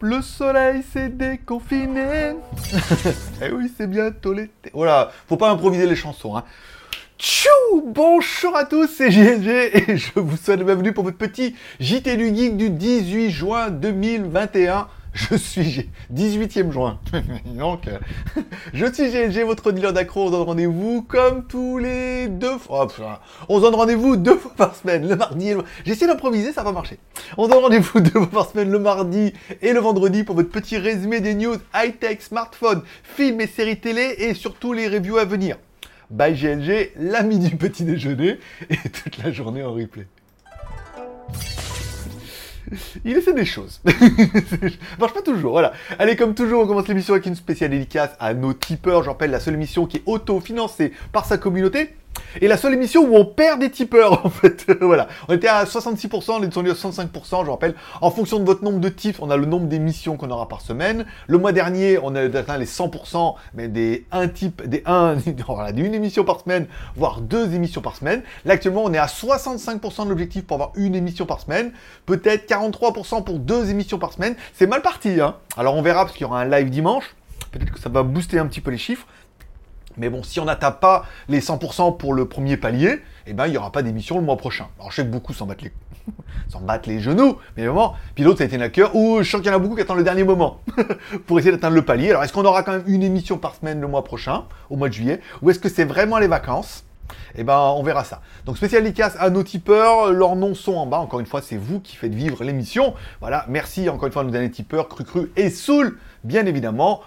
Le soleil s'est déconfiné. eh oui, c'est bientôt l'été. Voilà, faut pas improviser les chansons. Hein. Tchou Bonjour à tous, c'est JLG et je vous souhaite la bienvenue pour votre petit JT du Geek du 18 juin 2021. Je suis 18e juin. Donc, je suis GLG, votre dealer d'accro. On donne rendez-vous comme tous les deux fois. on se donne rendez-vous deux fois par semaine, le mardi et le... J'ai essayé d'improviser, ça va marcher. On donne rendez-vous deux fois par semaine, le mardi et le vendredi pour votre petit résumé des news high-tech, smartphones, films et séries télé et surtout les reviews à venir. Bye GLG, l'ami du petit déjeuner et toute la journée en replay il essaie des choses. marche pas toujours, voilà. Allez, comme toujours, on commence l'émission avec une spéciale dédicace à nos tipeurs. Je rappelle, la seule émission qui est auto-financée par sa communauté. Et la seule émission où on perd des tipeurs, en fait. voilà. On était à 66%, on est descendu à 65%, je rappelle. En fonction de votre nombre de tips, on a le nombre d'émissions qu'on aura par semaine. Le mois dernier, on a atteint les 100%, mais des 1 type, des 1, voilà, d'une émission par semaine, voire deux émissions par semaine. Là, actuellement, on est à 65% de l'objectif pour avoir une émission par semaine. Peut-être 43% pour deux émissions par semaine. C'est mal parti, hein. Alors, on verra parce qu'il y aura un live dimanche. Peut-être que ça va booster un petit peu les chiffres. Mais bon, si on n'atteint pas les 100% pour le premier palier, eh ben, il n'y aura pas d'émission le mois prochain. Alors, je sais que beaucoup s'en battent les, genoux, mais vraiment, puis l'autre, ça a été un cœur, ou je sens qu'il y en a beaucoup qui attendent le dernier moment pour essayer d'atteindre le palier. Alors, est-ce qu'on aura quand même une émission par semaine le mois prochain, au mois de juillet, ou est-ce que c'est vraiment les vacances? Eh ben, on verra ça. Donc, spécial dédicace à nos tipeurs. Leurs noms sont en bas. Encore une fois, c'est vous qui faites vivre l'émission. Voilà. Merci encore une fois à nos derniers tipeurs, Cru Cru et Soul, bien évidemment.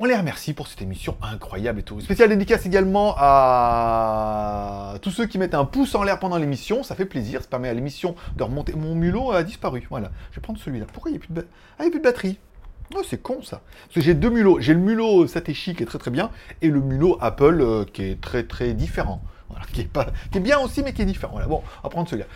On les remercie pour cette émission incroyable et tout. Spécial dédicace également à tous ceux qui mettent un pouce en l'air pendant l'émission. Ça fait plaisir. Ça permet à l'émission de remonter. Mon mulot a disparu. Voilà. Je vais prendre celui-là. Pourquoi il n'y a plus de, ah, plus de batterie Oh, c'est con ça. Parce que j'ai deux mulots. J'ai le mulot Satechi qui est très très bien et le mulot Apple euh, qui est très très différent. Voilà, qui est, pas, qui est bien aussi mais qui est différent. Voilà, bon, on va prendre celui-là.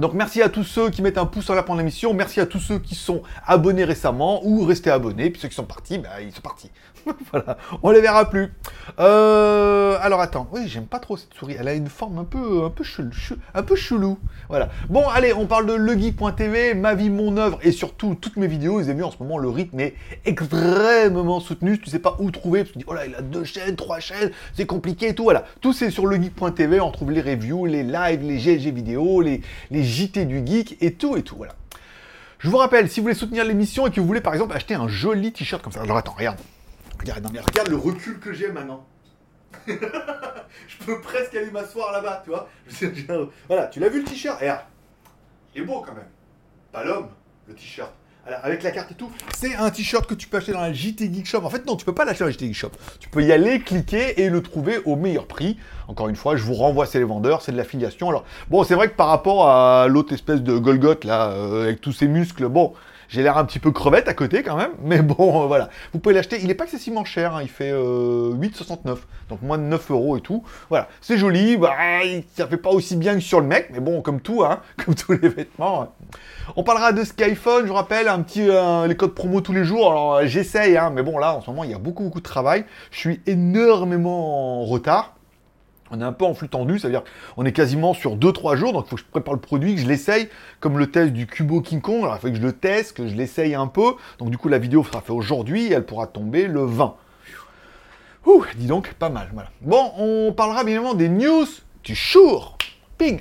Donc merci à tous ceux qui mettent un pouce en l'air pendant l'émission, merci à tous ceux qui sont abonnés récemment ou restés abonnés, puis ceux qui sont partis, bah, ils sont partis. voilà, on les verra plus. Euh, alors attends, oui, j'aime pas trop cette souris, elle a une forme un peu, un peu chelou, un peu chelou. Voilà. Bon, allez, on parle de legeek.tv, ma vie, mon œuvre et surtout toutes mes vidéos. Vous avez vu en ce moment le rythme est extrêmement soutenu. Tu sais pas où trouver oh là, il a deux chaînes, trois chaînes, c'est compliqué et tout. Voilà, tout c'est sur legeek.tv. On trouve les reviews, les lives, les GLG vidéos, les, les JT du geek et tout et tout. Voilà. Je vous rappelle, si vous voulez soutenir l'émission et que vous voulez par exemple acheter un joli t-shirt comme ça, alors attends, regarde. Regarde, mais regarde le recul que j'ai maintenant. je peux presque aller m'asseoir là-bas, tu vois. Voilà, tu l'as vu le t-shirt? Regarde. Il est beau quand même. Pas l'homme, le t-shirt avec la carte et tout. C'est un t-shirt que tu peux acheter dans la JT Geek Shop. En fait, non, tu peux pas l'acheter dans la JT Geek Shop. Tu peux y aller, cliquer et le trouver au meilleur prix. Encore une fois, je vous renvoie, c'est les vendeurs, c'est de l'affiliation. Alors, bon, c'est vrai que par rapport à l'autre espèce de Golgoth, là, euh, avec tous ses muscles, bon, j'ai l'air un petit peu crevette à côté quand même, mais bon, euh, voilà. Vous pouvez l'acheter. Il n'est pas excessivement cher, hein. il fait 8,69, euh, donc moins de 9 euros et tout. Voilà, c'est joli. Bah, ça fait pas aussi bien que sur le mec, mais bon, comme tout, hein, comme tous les vêtements. Hein. On parlera de Skyphone, je vous rappelle, un petit euh, les codes promo tous les jours. Alors j'essaye, hein, mais bon là en ce moment il y a beaucoup beaucoup de travail. Je suis énormément en retard. On est un peu en flux tendu, c'est-à-dire qu'on est quasiment sur 2-3 jours, donc il faut que je prépare le produit, que je l'essaye, comme le test du Cubo King Kong, alors il faut que je le teste, que je l'essaye un peu, donc du coup la vidéo sera faite aujourd'hui, elle pourra tomber le 20. Ouh, dis donc, pas mal, voilà. Bon, on parlera bien évidemment des news du jour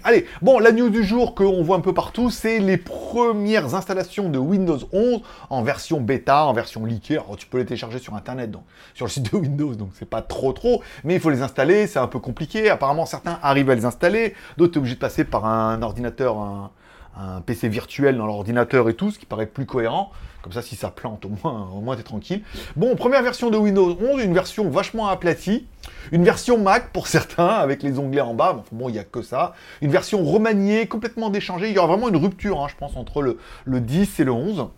Allez, bon, la news du jour qu'on voit un peu partout, c'est les premières installations de Windows 11 en version bêta, en version leakée. Alors, tu peux les télécharger sur Internet, donc, sur le site de Windows, donc c'est pas trop trop, mais il faut les installer, c'est un peu compliqué. Apparemment, certains arrivent à les installer, d'autres, es obligé de passer par un ordinateur, un, un PC virtuel dans l'ordinateur et tout, ce qui paraît plus cohérent. Comme ça, si ça plante, au moins, au moins t'es tranquille. Bon, première version de Windows 11, une version vachement aplatie. Une version Mac pour certains, avec les onglets en bas. Bon, il n'y a que ça. Une version remaniée, complètement déchangée. Il y aura vraiment une rupture, hein, je pense, entre le, le 10 et le 11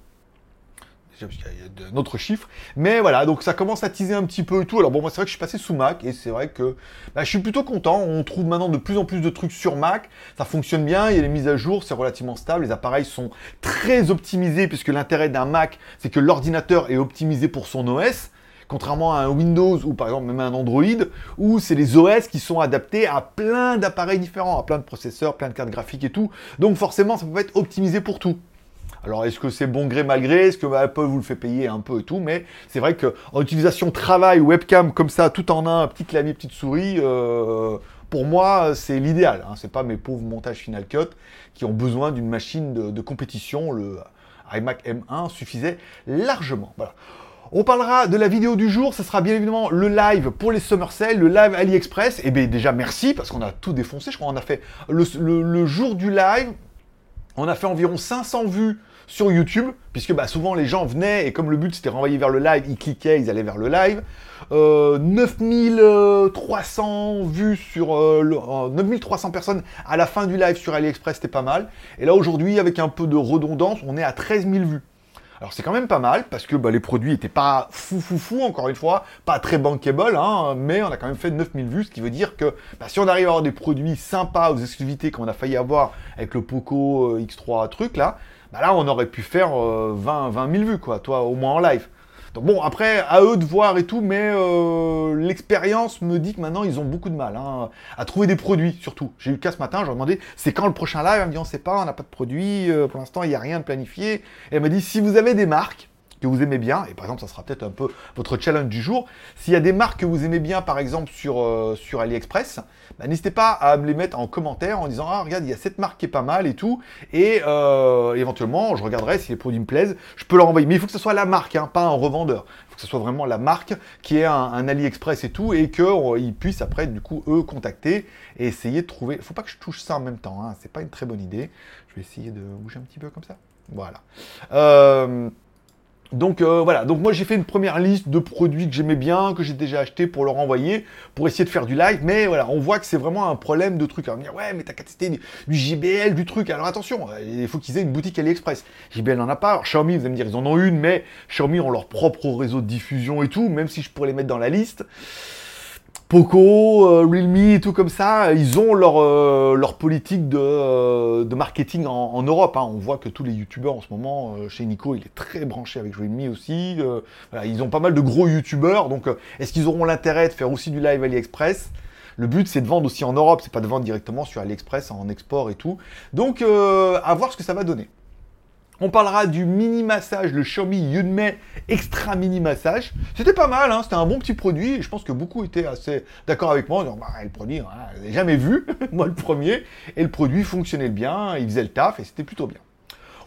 parce qu'il y a d'autres chiffres. Mais voilà, donc ça commence à teaser un petit peu et tout. Alors bon, moi c'est vrai que je suis passé sous Mac et c'est vrai que bah, je suis plutôt content. On trouve maintenant de plus en plus de trucs sur Mac. Ça fonctionne bien, il y a les mises à jour, c'est relativement stable. Les appareils sont très optimisés puisque l'intérêt d'un Mac, c'est que l'ordinateur est optimisé pour son OS contrairement à un Windows ou par exemple même un Android, où c'est les OS qui sont adaptés à plein d'appareils différents, à plein de processeurs, plein de cartes graphiques et tout. Donc forcément, ça peut être optimisé pour tout. Alors est-ce que c'est bon gré mal gré? Est-ce que Apple vous le fait payer un peu et tout? Mais c'est vrai qu'en utilisation travail, webcam comme ça, tout en un, petit clavier, petite souris, euh, pour moi c'est l'idéal. Hein. C'est pas mes pauvres montages Final Cut qui ont besoin d'une machine de, compétition. Le iMac M1 suffisait largement. On parlera de la vidéo du jour, ce sera bien évidemment le live pour les Summer Sale, le live AliExpress. Et eh bien déjà merci parce qu'on a tout défoncé, je crois qu'on a fait le, jour du live, on a fait environ 500 vues sur YouTube, puisque bah, souvent les gens venaient et comme le but c'était renvoyer vers le live, ils cliquaient, ils allaient vers le live. 9300 euh, vues sur euh, 9300 euh, personnes à la fin du live sur AliExpress, c'était pas mal. Et là aujourd'hui, avec un peu de redondance, on est à 13 000 vues. Alors c'est quand même pas mal parce que bah, les produits n'étaient pas fou fou fou, encore une fois, pas très bankable, hein, mais on a quand même fait 9000 vues, ce qui veut dire que bah, si on arrive à avoir des produits sympas aux exclusivités qu'on a failli avoir avec le Poco euh, X3 truc là, bah là on aurait pu faire 20, 20 000 vues quoi, toi au moins en live. Donc bon, après, à eux de voir et tout, mais euh, l'expérience me dit que maintenant, ils ont beaucoup de mal hein, à trouver des produits, surtout. J'ai eu le cas ce matin, je leur ai demandé, c'est quand le prochain live? Elle me dit, on sait pas, on n'a pas de produits, euh, pour l'instant, il n'y a rien de planifié. Et elle m'a dit, si vous avez des marques, que vous aimez bien, et par exemple, ça sera peut-être un peu votre challenge du jour. S'il y a des marques que vous aimez bien, par exemple, sur, euh, AliExpress, bah, n'hésitez pas à me les mettre en commentaire en disant Ah, regarde, il y a cette marque qui est pas mal et tout. Et euh, éventuellement, je regarderai si les produits me plaisent. Je peux leur envoyer. Mais il faut que ce soit la marque, hein, pas un revendeur. Il faut que ce soit vraiment la marque qui est un, AliExpress et tout. Et qu'ils puissent après, du coup, eux, contacter et essayer de trouver. Il faut pas que je touche ça en même temps. Hein. C'est pas une très bonne idée. Je vais essayer de bouger un petit peu comme ça. Voilà. Euh, donc euh, voilà, donc moi j'ai fait une première liste de produits que j'aimais bien, que j'ai déjà acheté pour leur envoyer, pour essayer de faire du live, mais voilà, on voit que c'est vraiment un problème de trucs. On va dire, ouais, mais t'as qu'à tester du, JBL, du truc. Alors attention, il faut qu'ils aient une boutique AliExpress. JBL n'en a pas. Alors, Xiaomi, vous allez me dire, ils en ont une, mais Xiaomi ont leur propre réseau de diffusion et tout, même si je pourrais les mettre dans la liste. Poco, euh, Realme et tout comme ça, ils ont leur, euh, leur politique de, euh, de marketing en, Europe. Hein. On voit que tous les youtubeurs en ce moment, chez Nico, il est très branché avec Realme aussi. ils ont pas mal de gros youtubeurs, donc est-ce qu'ils auront l'intérêt de faire aussi du live AliExpress? Le but, c'est de vendre aussi en Europe, c'est pas de vendre directement sur AliExpress en export et tout. Donc, à voir ce que ça va donner. On parlera du mini massage, le Xiaomi Yunmei Extra Mini Massage. C'était pas mal, hein, c'était un bon petit produit. Je pense que beaucoup étaient assez d'accord avec moi. bah, le produit, hein, je l'ai jamais vu, moi le premier. Et le produit fonctionnait bien, il faisait le taf et c'était plutôt bien.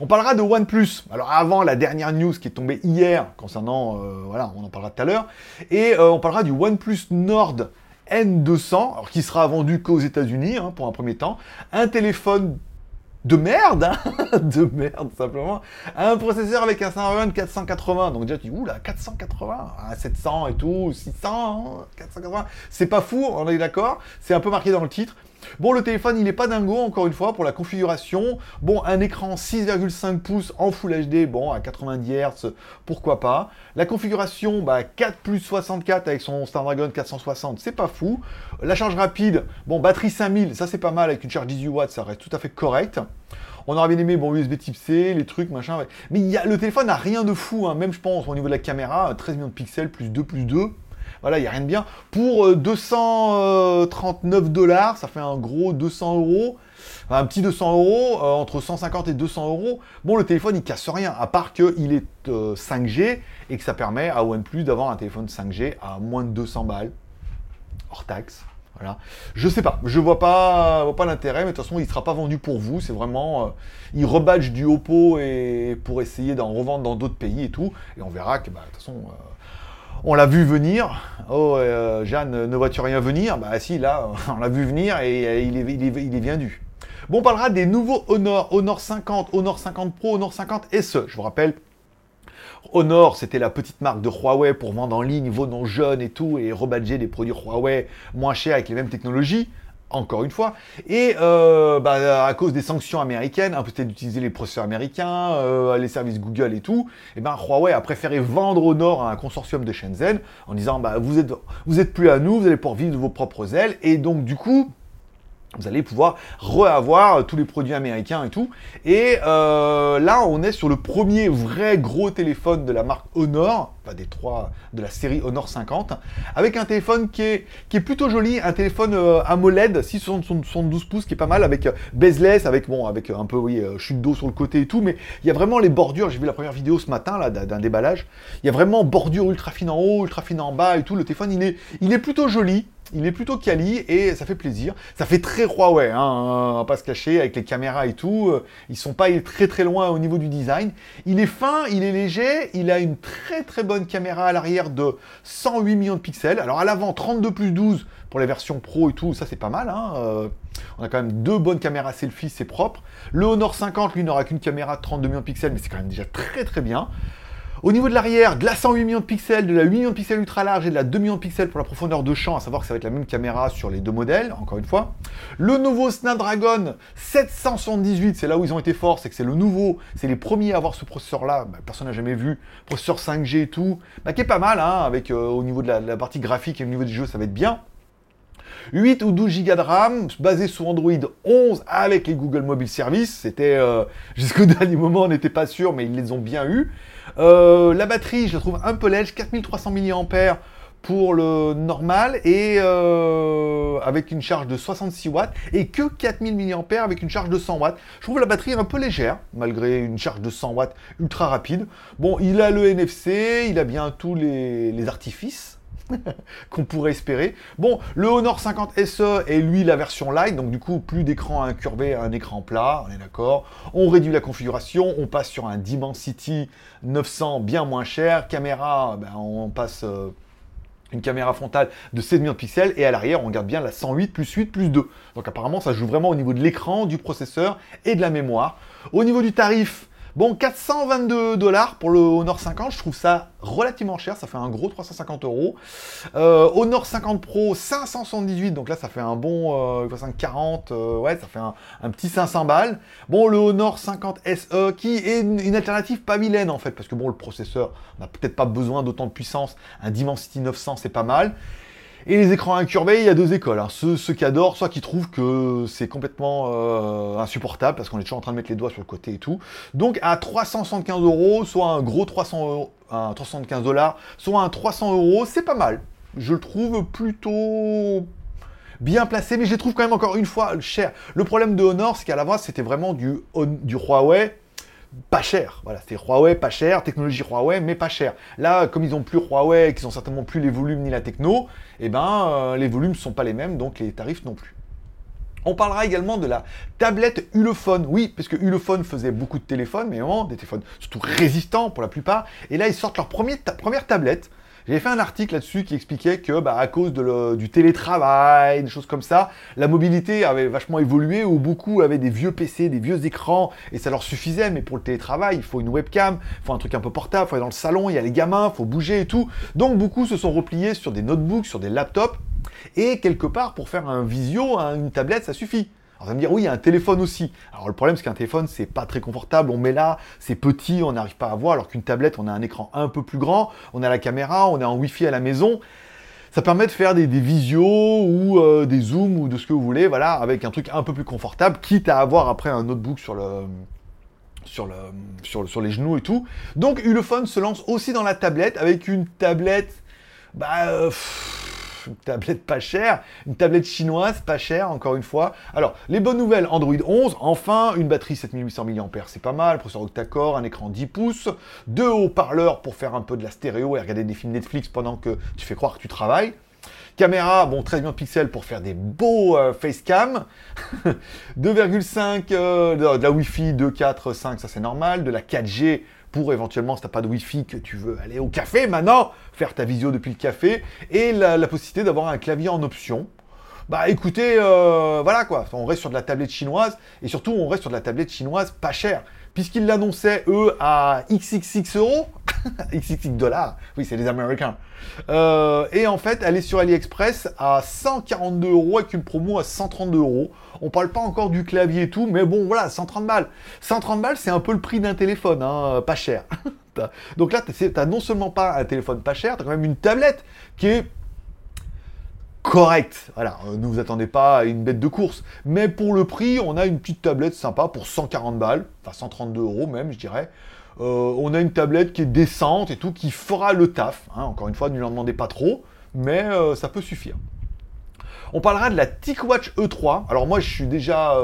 On parlera de OnePlus. Alors avant la dernière news qui est tombée hier concernant, euh, voilà, on en parlera tout à l'heure. Et euh, on parlera du OnePlus Nord N200, alors qui sera vendu qu'aux États-Unis hein, pour un premier temps. Un téléphone de merde, hein. De merde simplement, un processeur avec un Snapdragon 480. Donc déjà tu dis, oula, 480, 700 et tout, 600, 480, c'est pas fou, on est d'accord, c'est un peu marqué dans le titre. Bon, le téléphone, il n'est pas dingo, encore une fois, pour la configuration. Bon, un écran 6,5 pouces en Full HD, bon, à 90 Hz, pourquoi pas. La configuration, bah, 4 plus 64 avec son Snapdragon 460, c'est pas fou. La charge rapide, bon, batterie 5000, ça c'est pas mal, avec une charge 18 watts, ça reste tout à fait correct. On aurait bien aimé, bon, USB type C, les trucs, machin. Mais y a, le téléphone n'a rien de fou, hein. même je pense, au niveau de la caméra, 13 millions de pixels, plus 2, plus 2. Voilà, il n'y a rien de bien. Pour 239 euh, dollars, ça fait un gros 200 euros. un petit 200 euros, euh, entre 150 et 200 euros. Bon, le téléphone, il casse rien, à part qu'il est 5G euh, et que ça permet à OnePlus d'avoir un téléphone 5G à moins de 200 balles, hors taxe. Voilà. Je sais pas, je vois pas, vois pas l'intérêt, mais de toute façon, il sera pas vendu pour vous. C'est vraiment, il rebadge du Oppo et pour essayer d'en revendre dans d'autres pays et tout. Et on verra que, bah, de toute façon, on l'a vu venir. Oh, euh, Jeanne, ne vois-tu rien venir? Bah si, là, on l'a vu venir et euh, il, est, il, il est bien dû. Bon, on parlera des nouveaux Honor, Honor 50, Honor 50 Pro, Honor 50 SE. Je vous rappelle, Honor, c'était la petite marque de Huawei pour vendre en ligne vos noms jeunes et tout, et rebadger des produits Huawei moins chers avec les mêmes technologies encore une fois. Et euh, bah, à cause des sanctions américaines, peut-être d'utiliser les processeurs américains, euh, les services Google et tout, et eh ben Huawei a préféré vendre au nord à un consortium de Shenzhen en disant bah, vous êtes vous êtes plus à nous, vous allez pouvoir vivre de vos propres ailes. Et donc du coup, vous allez pouvoir reavoir tous les produits américains et tout. Et euh, là, on est sur le premier vrai gros téléphone de la marque Honor, pas des trois de la série Honor 50, avec un téléphone qui est, plutôt joli, un téléphone euh, AMOLED 672 pouces qui est pas mal, avec euh, bezeless, avec un peu chute d'eau sur le côté et tout, mais il y a vraiment les bordures. J'ai vu la première vidéo ce matin là d'un déballage. Il y a vraiment bordure ultra fine en haut, ultra fine en bas et tout. Le téléphone, il il est plutôt joli il est plutôt quali et ça fait plaisir. Ça fait très Huawei, hein, on va pas se cacher, avec les caméras et tout. Euh, ils sont pas très très loin au niveau du design. Il est fin, il est léger, il a une très très bonne caméra à l'arrière de 108 millions de pixels. Alors à l'avant, 32 plus 12 pour les versions pro et tout, ça c'est pas mal. Hein. Euh, on a quand même deux bonnes caméras selfie, c'est propre. Le Honor 50, lui, n'aura qu'une caméra de 32 millions de pixels, mais c'est quand même déjà très très bien. Au niveau de l'arrière, de la 108 millions de pixels, de la 8 millions de pixels ultra large et de la 2 millions de pixels pour la profondeur de champ, à savoir que ça va être la même caméra sur les deux modèles, encore une fois. Le nouveau Snapdragon 778, c'est là où ils ont été forts, c'est que c'est le nouveau, c'est les premiers à avoir ce processeur-là, bah, personne n'a jamais vu, processeur 5G et tout, bah, qui est pas mal, hein, avec euh, au niveau de la, partie graphique et au niveau du jeu, ça va être bien. 8 ou 12 Go de RAM, basé sur Android 11 avec les Google Mobile Service. C'était euh, jusqu'au dernier moment, on n'était pas sûr, mais ils les ont bien eu. Euh, la batterie, je la trouve un peu lège, 4300 mAh pour le normal et euh, avec une charge de 66 watts et que 4000 mAh avec une charge de 100 watts. Je trouve la batterie un peu légère malgré une charge de 100 watts ultra rapide. Bon, il a le NFC, il a bien tous les artifices qu'on pourrait espérer. Bon, le Honor 50 SE est lui la version light, donc du coup plus d'écran incurvé, un écran plat, on est d'accord. On réduit la configuration, on passe sur un Dimensity 900 bien moins cher. Caméra, ben, on passe euh, une caméra frontale de 16 millions de pixels et à l'arrière on garde bien la 108 plus 8 plus 2. Donc apparemment ça joue vraiment au niveau de l'écran, du processeur et de la mémoire. Au niveau du tarif, Bon, 422 dollars pour le Honor 50, je trouve ça relativement cher, ça fait un gros 350 euros. Euh, Honor 50 Pro, 578, donc là ça fait un bon 40, euh, euh, ouais, ça fait un, petit 500 balles. Bon, le Honor 50 SE, qui est une, alternative pas vilaine en fait, parce que bon, le processeur n'a peut-être pas besoin d'autant de puissance, un Dimensity 900 c'est pas mal. Et les écrans incurvés, il y a deux écoles. Hein. Ceux, qui adorent, soit qui trouvent que c'est complètement euh, insupportable parce qu'on est toujours en train de mettre les doigts sur le côté et tout. Donc à 375 euros, soit un gros 300 euros, un 375 dollars, soit un 300 euros, c'est pas mal. Je le trouve plutôt bien placé, mais je les trouve quand même encore une fois cher. Le problème de Honor, c'est qu'à la base, c'était vraiment du Huawei pas cher. Voilà, c'est Huawei pas cher, technologie Huawei, mais pas cher. Là, comme ils n'ont plus Huawei, qu'ils n'ont certainement plus les volumes ni la techno, eh ben, euh, les volumes ne sont pas les mêmes, donc les tarifs non plus. On parlera également de la tablette Ulefone. Oui, parce que Ulefone faisait beaucoup de téléphones, mais vraiment des téléphones surtout résistants pour la plupart. Et là, ils sortent leur première tablette j'avais fait un article là-dessus qui expliquait que, bah, à cause du télétravail, des choses comme ça, la mobilité avait vachement évolué, où beaucoup avaient des vieux PC, des vieux écrans, et ça leur suffisait. Mais pour le télétravail, il faut une webcam, il faut un truc un peu portable, il faut aller dans le salon, il y a les gamins, il faut bouger et tout. Donc beaucoup se sont repliés sur des notebooks, sur des laptops, et quelque part, pour faire un visio, une tablette, ça suffit. Alors, va me dire, oui, il y a un téléphone aussi. Alors, le problème, c'est qu'un téléphone, c'est pas très confortable. On met là, c'est petit, on n'arrive pas à voir. Alors qu'une tablette, on a un écran un peu plus grand, on a la caméra, on est en Wi-Fi à la maison. Ça permet de faire des, visios ou euh, des zooms ou de ce que vous voulez, voilà, avec un truc un peu plus confortable, quitte à avoir après un notebook sur le, sur, le, sur, sur les genoux et tout. Donc Ulefone se lance aussi dans la tablette avec une tablette, bah, euh, une tablette pas chère, une tablette chinoise pas chère, encore une fois. Alors, les bonnes nouvelles, Android 11, enfin, une batterie 7800 mAh, c'est pas mal, processeur octa-core, un écran 10 pouces, deux haut-parleurs pour faire un peu de la stéréo et regarder des films Netflix pendant que tu fais croire que tu travailles. Caméra, bon, 13 millions de pixels pour faire des beaux euh, facecam. 2,5 euh, de, la Wi-Fi, 2, 4, 5, ça c'est normal. De la 4G pour éventuellement, si t'as pas de Wi-Fi, que tu veux aller au café maintenant, faire ta visio depuis le café, et la, possibilité d'avoir un clavier en option. Bah écoutez, euh, voilà quoi, on reste sur de la tablette chinoise, et surtout on reste sur de la tablette chinoise pas chère, puisqu'ils l'annonçaient eux à XXX euros, XXX dollars, oui c'est les Américains, euh, et en fait elle est sur AliExpress à 142 euros avec une promo à 132 euros. On parle pas encore du clavier et tout, mais bon, voilà, 130 balles. 130 balles, c'est un peu le prix d'un téléphone, hein, pas cher. Donc là, tu n'as non seulement pas un téléphone pas cher, tu as quand même une tablette qui est correct. Voilà, euh, ne vous attendez pas à une bête de course. Mais pour le prix, on a une petite tablette sympa pour 140 balles, enfin 132 euros même, je dirais. Euh, on a une tablette qui est décente et tout, qui fera le taf. Hein. Encore une fois, ne lui en demandez pas trop, mais euh, ça peut suffire. On parlera de la TicWatch E3. Alors moi, je suis déjà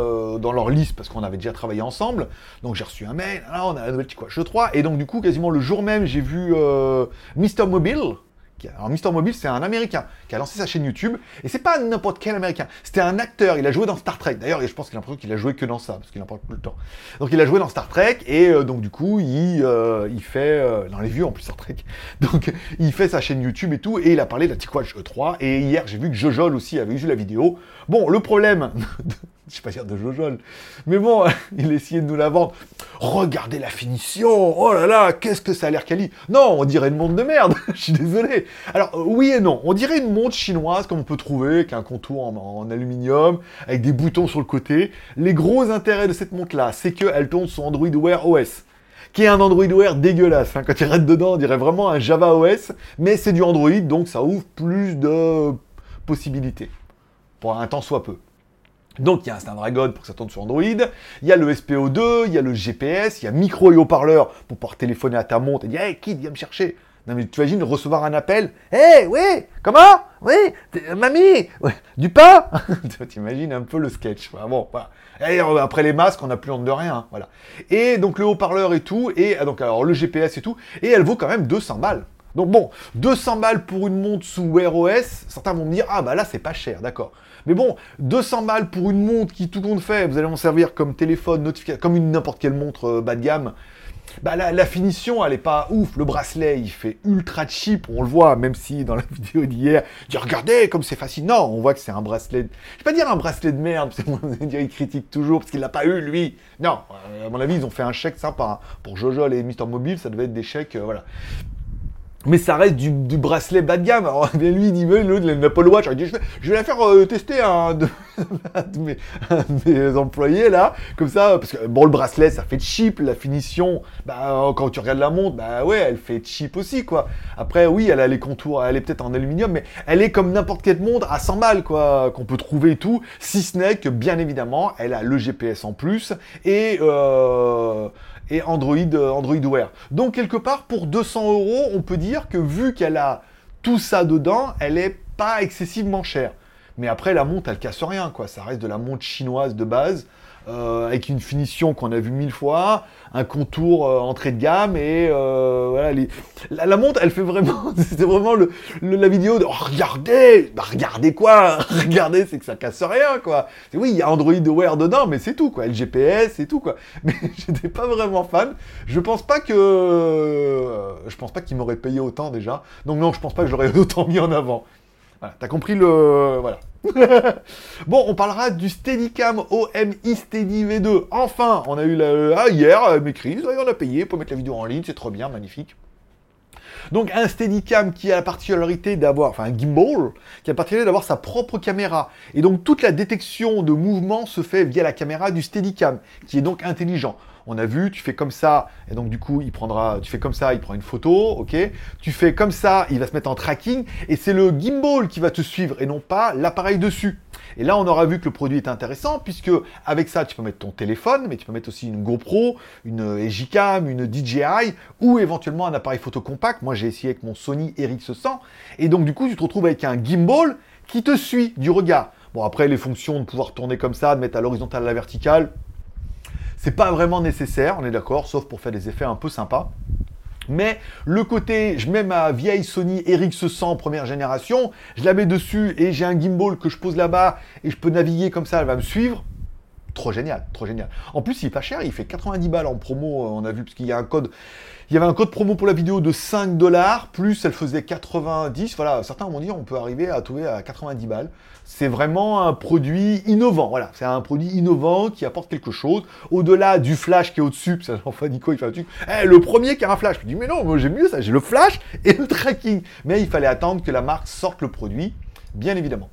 dans leur liste parce qu'on avait déjà travaillé ensemble. Donc j'ai reçu un mail. Alors on a la nouvelle TicWatch E3. Et donc du coup, quasiment le jour même, j'ai vu Mr. Mobile alors Mister Mobile, c'est un Américain qui a lancé sa chaîne YouTube, et c'est pas n'importe quel Américain. C'était un acteur, il a joué dans Star Trek. D'ailleurs, je pense qu'il a l'impression qu'il a joué que dans ça, parce qu'il parle plus le temps. Donc il a joué dans Star Trek, et euh, donc du coup, il, euh, il fait... Euh, dans les vieux en plus, Star Trek. Donc il fait sa chaîne YouTube et tout, et il a parlé de la TicWatch E3, et hier, j'ai vu que Jojol aussi avait vu la vidéo. Bon, le problème je sais pas dire de Jojol, mais bon, il essayait de nous la vendre. Regardez la finition, oh là là, qu'est-ce que ça a l'air quali. Non, on dirait une montre de merde, je suis désolé. Alors, euh, oui et non, on dirait une montre chinoise comme on peut trouver, avec un contour en, aluminium, avec des boutons sur le côté. Les gros intérêts de cette montre-là, c'est qu'elle tourne sur Android Wear OS qui est un Android Wear dégueulasse. Hein. Quand tu rentres dedans, on dirait vraiment un Java OS, mais c'est du Android, donc ça ouvre plus de possibilités. Pour un temps soit peu. Donc il y a un Snapdragon pour que ça tourne sur Android, il y a le SPO2, il y a le GPS, il y a micro et haut-parleur pour pouvoir téléphoner à ta montre et dire Hey, qui vient me chercher Non mais tu imagines recevoir un appel Hey, oui, comment Oui, mamie Du pain? Tu imagines un peu le sketch. bon, après les masques, on n'a plus honte de rien. Hein, voilà. Et donc le haut-parleur et tout, et ah, donc alors le GPS et tout, et elle vaut quand même 200 balles. Donc bon, 200 balles pour une montre sous Wear OS, certains vont me dire, ah bah là c'est pas cher, d'accord. Mais bon, 200 balles pour une montre qui tout compte fait, vous allez en servir comme téléphone, notification, comme une n'importe quelle montre euh, bas de gamme. Bah la, finition, elle est pas ouf. Le bracelet, il fait ultra cheap, on le voit, même si dans la vidéo d'hier, dit regardez comme c'est facile. Non, on voit que c'est un bracelet. Je vais pas dire un bracelet de merde, parce que il critique toujours parce qu'il l'a pas eu lui. Non, euh, à mon avis, ils ont fait un chèque sympa hein. pour Jojo et Mister Mobile, ça devait être des chèques, euh, voilà mais ça reste du, bracelet bas de gamme. Alors, lui, il dit, l'autre, il Apple Watch. Il dit, je vais, la faire euh, tester un de, mes, employés, là. Comme ça, parce que, bon, le bracelet, ça fait cheap. La finition, bah, quand tu regardes la montre, bah ouais, elle fait cheap aussi, quoi. Après, oui, elle a les contours, elle est peut-être en aluminium, mais elle est comme n'importe quelle montre à 100 balles, quoi, qu'on peut trouver et tout. Si ce n'est que, bien évidemment, elle a le GPS en plus. Et, euh, Android, euh, Android Wear. Donc quelque part, pour 200 euros, on peut dire que vu qu'elle a tout ça dedans, elle est pas excessivement chère. Mais après, la montre, elle casse rien, quoi. Ça reste de la montre chinoise de base. Euh, avec une finition qu'on a vu mille fois, un contour euh, entrée de gamme et euh, voilà la, montre elle fait vraiment c'était vraiment la vidéo de oh, regardez bah regardez quoi regardez c'est que ça casse rien quoi. Oui il y a Android Wear dedans mais c'est tout quoi. Le GPS c'est tout quoi. Mais j'étais pas vraiment fan. Je pense pas que je pense pas qu'il m'aurait payé autant déjà. Donc non je pense pas que j'aurais autant mis en avant. Voilà, t'as compris le... Voilà. bon, on parlera du Steadicam OMI Steady V2. Enfin, on a eu la... Ah, hier, elle m'écrit, on a payé pour mettre la vidéo en ligne, c'est trop bien, magnifique. Donc un Steadicam qui a la particularité d'avoir, enfin un gimbal, qui a la particularité d'avoir sa propre caméra. Et donc toute la détection de mouvement se fait via la caméra du Steadicam, qui est donc intelligent. On a vu, tu fais comme ça, et donc du coup, il prendra, tu fais comme ça, il prend une photo, ok Tu fais comme ça, il va se mettre en tracking, et c'est le gimbal qui va te suivre, et non pas l'appareil dessus. Et là, on aura vu que le produit est intéressant, puisque avec ça, tu peux mettre ton téléphone, mais tu peux mettre aussi une GoPro, une Egicam, une DJI, ou éventuellement un appareil photo compact. Moi, j'ai essayé avec mon Sony RX100, et donc du coup, tu te retrouves avec un gimbal qui te suit du regard. Bon, après, les fonctions de pouvoir tourner comme ça, de mettre à l'horizontale à la verticale, c'est pas vraiment nécessaire, on est d'accord, sauf pour faire des effets un peu sympas. Mais le côté, je mets ma vieille Sony RX100 première génération, je la mets dessus et j'ai un gimbal que je pose là-bas et je peux naviguer comme ça, elle va me suivre. Trop génial, trop génial. En plus, il est pas cher, il fait 90 balles en promo, euh, on a vu, parce qu'il y a un code il y avait un code promo pour la vidéo de 5 dollars, plus elle faisait 90. Voilà, certains vont dire on peut arriver à trouver à 90 balles. C'est vraiment un produit innovant. Voilà, c'est un produit innovant qui apporte quelque chose. Au-delà du flash qui est au-dessus, enfin Nico il fait un truc. Eh, le premier qui a un flash. Je dis mais non, moi j'ai mieux ça, j'ai le flash et le tracking. Mais il fallait attendre que la marque sorte le produit, bien évidemment.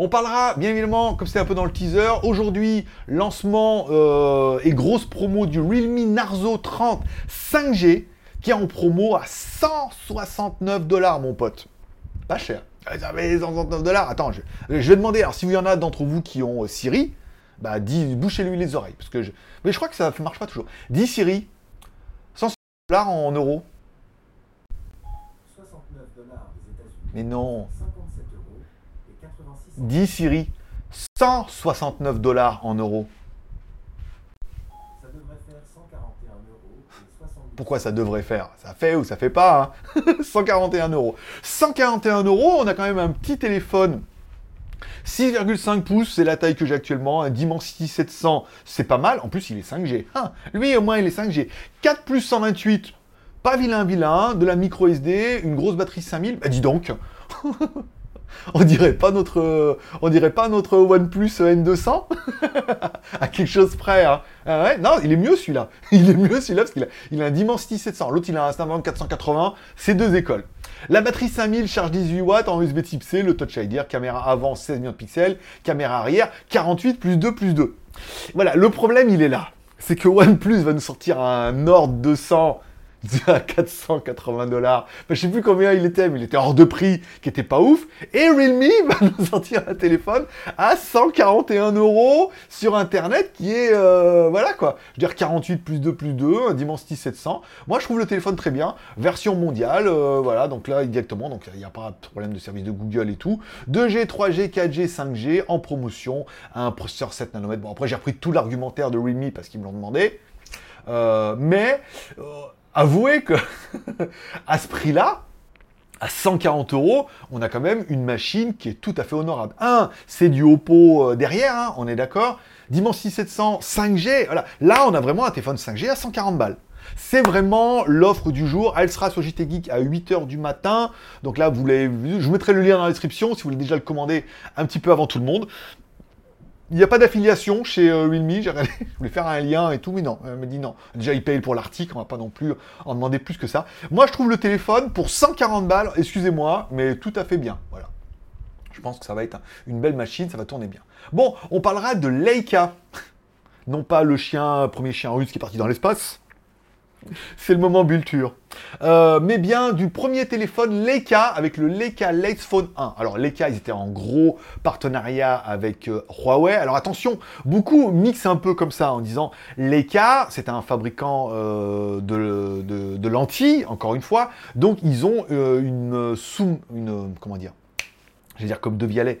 On parlera bien évidemment, comme c'est un peu dans le teaser, aujourd'hui, lancement euh, et grosse promo du Realme Narzo 30 5G qui est en promo à 169 dollars, mon pote. Pas cher. Ça fait 169 dollars. Attends, je, je vais demander, alors si vous y en a d'entre vous qui ont euh, Siri, bah dis, bouchez-lui les oreilles. Parce que je... Mais je crois que ça ne marche pas toujours. Dis Siri, 169 dollars en euros. 69 dollars des États-Unis, Mais non. 57 euros et 86 cents. Dis Siri, 169 dollars en euros. Ça devrait faire 141 euros et 70 Pourquoi ça devrait faire? Ça fait ou ça fait pas hein? 141 euros. 141 euros, on a quand même un petit téléphone 6,5 pouces, c'est la taille que j'ai actuellement. Un Dimensity 700, c'est pas mal. En plus, il est 5G. Ah, lui, au moins, il est 5G. 4 plus 128, pas vilain, vilain. De la micro SD, une grosse batterie 5000. Bah, dis donc On dirait pas notre, euh, on dirait pas notre OnePlus N200 à quelque chose près. Hein. Ah non, il est mieux celui-là. Il est mieux celui-là parce qu'il a, il a un Dimensity 700. L'autre, il a un Snapdragon 480. C'est deux écoles. La batterie 5000 charge 18 watts en USB type C, le Touch ID, caméra avant 16 millions de pixels, caméra arrière 48 plus 2 plus 2. Voilà, le problème il est là. C'est que OnePlus va nous sortir un Nord 200 à 480 dollars. Enfin, je sais plus combien il était, mais il était hors de prix, qui était pas ouf. Et Realme va nous sortir un téléphone à 141 euros sur Internet, qui est, euh, voilà quoi. Je veux dire 48 plus 2 plus 2, un Dimensity 700. Moi, je trouve le téléphone très bien. Version mondiale, euh, voilà. Donc là, directement, donc il n'y a pas de problème de service de Google et tout. 2G, 3G, 4G, 5G en promotion. Un processeur 7 nanomètres. Bon, après, j'ai repris tout l'argumentaire de Realme parce qu'ils me l'ont demandé. Euh, mais avouez que à ce prix-là, à 140 euros, on a quand même une machine qui est tout à fait honorable. Un, c'est du Oppo euh, derrière, hein, on est d'accord. Dimensity 700, 5G, voilà. Là, on a vraiment un téléphone 5G à 140 balles. C'est vraiment l'offre du jour. Elle sera sur JT Geek à 8h du matin. Donc là, vous l'avez vu. Je vous mettrai le lien dans la description si vous voulez déjà le commander un petit peu avant tout le monde. Il n'y a pas d'affiliation chez euh. J'ai je voulais faire un lien et tout, mais non. Elle me dit non. Déjà, ils payent pour l'article, on va pas non plus en demander plus que ça. Moi, je trouve le téléphone pour 140 balles, excusez-moi, mais tout à fait bien. Voilà. Je pense que ça va être un- une belle machine, ça va tourner bien. Bon, on parlera de Leica. Non pas le chien, premier chien russe qui est parti dans l'espace. C'est le moment Bulture. Euh, mais bien du premier téléphone Leica avec le Leica Lite Phone 1. Alors Leica, ils étaient en gros partenariat avec euh, Huawei. Alors attention, beaucoup mixent un peu comme ça en disant Leica, c'est un fabricant euh, de, de- lentilles, encore une fois. Donc ils ont une sous, une comment dire, je vais dire comme De Vialet.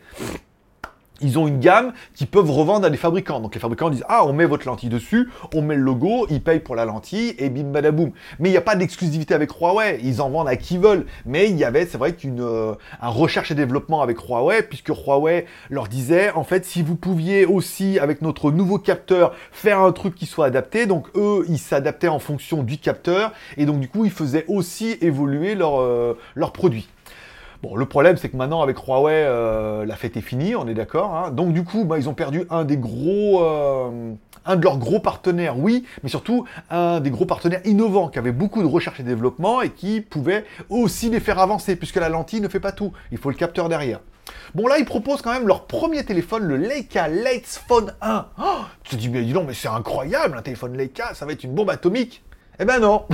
Ils ont une gamme qu'ils peuvent revendre à des fabricants. Donc les fabricants disent Ah, on met votre lentille dessus, on met le logo, ils payent pour la lentille et bim badaboum. Mais il n'y a pas d'exclusivité avec Huawei. Ils en vendent à qui veulent. Mais il y avait, c'est vrai, qu'une euh, un recherche et développement avec Huawei, puisque Huawei leur disait En fait, si vous pouviez aussi, avec notre nouveau capteur, faire un truc qui soit adapté. Donc eux, ils s'adaptaient en fonction du capteur. Et donc du coup, ils faisaient aussi évoluer leurs euh, leurs produits. Bon, le problème, c'est que maintenant, avec Huawei, euh, la fête est finie, on est d'accord. hein. Donc, du coup, bah, ils ont perdu un des gros, euh, un de leurs gros partenaires, oui, mais surtout un des gros partenaires innovants qui avait beaucoup de recherche et développement et qui pouvait aussi les faire avancer, puisque la lentille ne fait pas tout. Il faut le capteur derrière. Bon, là, ils proposent quand même leur premier téléphone, le Leica Lite Phone 1. Oh, tu te dis, mais dis donc, mais c'est incroyable, un téléphone Leica, ça va être une bombe atomique. Eh ben non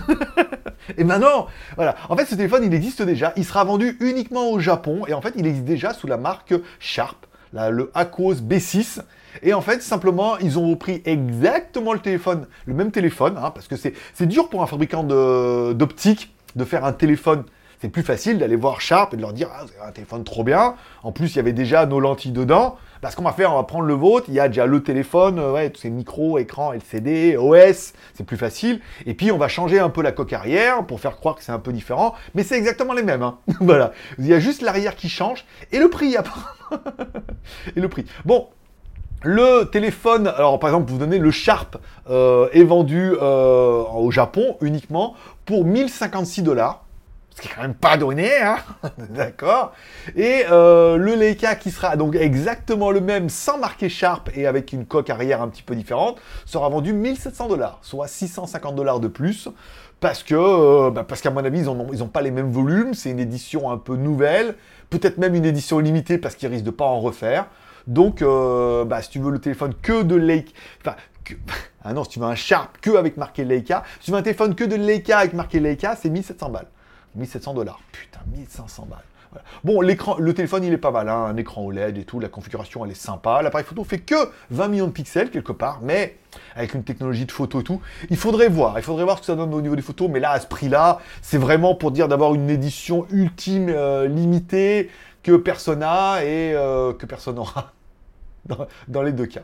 Eh ben non Voilà. En fait, ce téléphone, il existe déjà. Il sera vendu uniquement au Japon. Et en fait, il existe déjà sous la marque Sharp, le Aquos B6. Et en fait, simplement, ils ont repris exactement le téléphone, le même téléphone, hein, parce que c'est dur pour un fabricant d'optique de faire un téléphone. C'est plus facile d'aller voir Sharp et de leur dire Ah, un téléphone trop bien. En plus, il y avait déjà nos lentilles dedans. Bah, ce qu'on va faire, on va prendre le vôtre. Il y a déjà le téléphone, euh, ouais, tous ces micros, écran, LCD, OS. C'est plus facile. Et puis, on va changer un peu la coque arrière pour faire croire que c'est un peu différent. Mais c'est exactement les mêmes. hein. voilà. Il y a juste l'arrière qui change. Et le prix, apparemment. et le prix. Bon, le téléphone, alors par exemple, vous donnez le Sharp, euh, est vendu euh, au Japon uniquement pour 1056 dollars. Ce qui est quand même pas donné, hein D'accord Et euh, le Leica qui sera donc exactement le même sans marquer Sharp et avec une coque arrière un petit peu différente sera vendu 1700 dollars, soit 650 dollars de plus. Parce que, euh, bah, parce qu'à mon avis, ils n'ont ils ont pas les mêmes volumes. C'est une édition un peu nouvelle, peut-être même une édition limitée parce qu'ils risquent de pas en refaire. Donc, euh, bah, si tu veux le téléphone que de Leica, enfin, que- ah non, si tu veux un Sharp que avec marqué Leica, si tu veux un téléphone que de Leica avec marqué Leica, c'est 1700 balles. 1700 dollars. Putain, 1500 balles. Bon, l'écran, le téléphone, il est pas mal, hein, un écran OLED et tout, la configuration, elle est sympa. L'appareil photo fait que 20 millions de pixels quelque part, mais avec une technologie de photo et tout. Il faudrait voir, il faudrait voir ce que ça donne au niveau des photos, mais là, à ce prix-là, c'est vraiment pour dire d'avoir une édition ultime, euh, limitée, que personne n'a et euh, que personne n'aura dans les deux cas.